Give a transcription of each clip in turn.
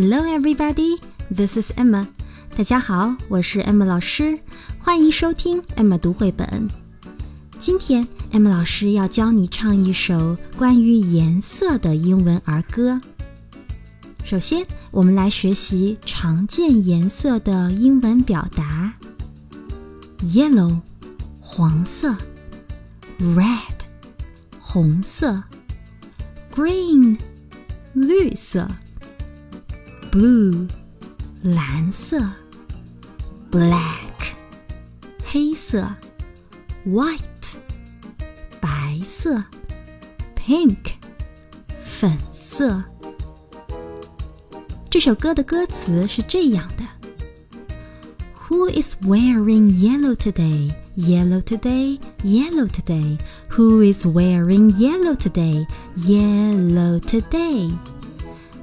Hello, everybody. This is Emma. 大家好，我是 Emma 老师，欢迎收听 Emma 读绘本。今天 Emma 老师要教你唱一首关于颜色的英文儿歌。首先，我们来学习常见颜色的英文表达：yellow，黄色；red，红色；green，绿色 ；blue，蓝色；black，黑色；white。白色，pink，粉色。这首歌的歌词是这样的：Who is wearing yellow today? Yellow today, yellow today. Who is wearing yellow today? Yellow today.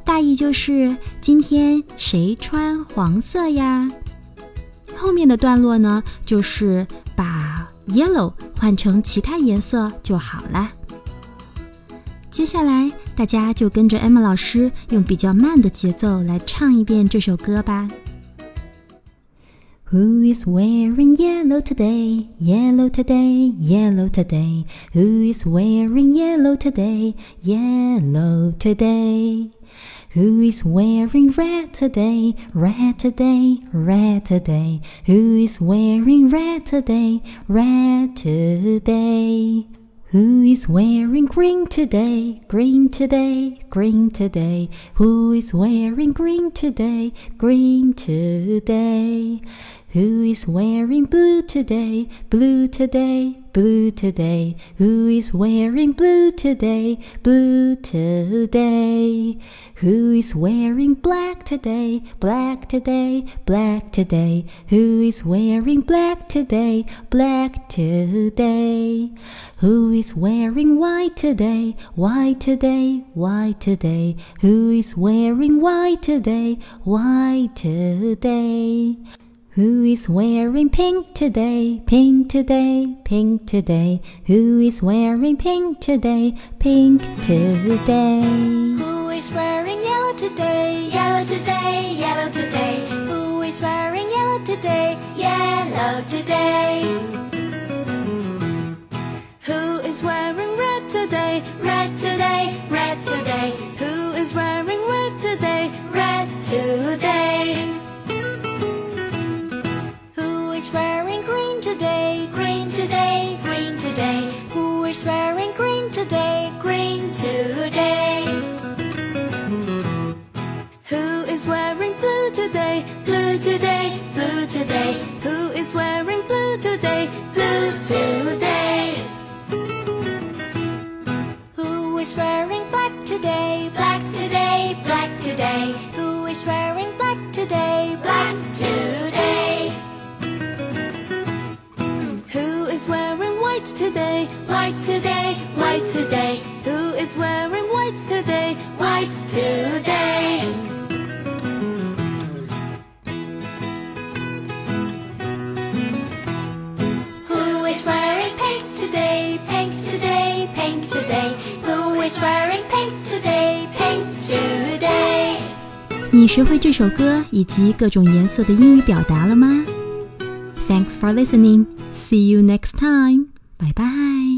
大意就是今天谁穿黄色呀？后面的段落呢，就是把 yellow 换成其他颜色就好了。接下来，大家就跟着 Emma 老师用比较慢的节奏来唱一遍这首歌吧。Who is wearing yellow today? Yellow today, yellow today. Who is wearing yellow today? Yellow today. Who is wearing red today? Red today, red today. Who is wearing red today? Red today. Who is wearing green today? Green today, green today. Who is wearing green today? Green today. Who is wearing blue today? Blue today, blue today. Who is wearing blue today? Blue today. Who is wearing black today? Black today, black today. Who is wearing black today? Black today. Who is wearing white today? White today, white today. Who is wearing white today? White today. Who is wearing pink today? Pink today, pink today. Who is wearing pink today? Pink today. Who is wearing yellow today? Yellow today, yellow today. Who is wearing yellow today? Yellow today. Who is wearing red today? Red today? Green today. Who is wearing blue today? Blue today, blue today. Who is wearing blue today? Blue today. Who is wearing black today? Black today, black today. Who is wearing black today? Black today. Who is wearing white today? White today, white today. Who is wearing white today? White today. Who is wearing pink today? Pink today, pink today. Who is wearing pink today? Pink today. 你学会这首歌以及各种颜色的英语表达了吗？Thanks for listening. See you next time. Bye bye.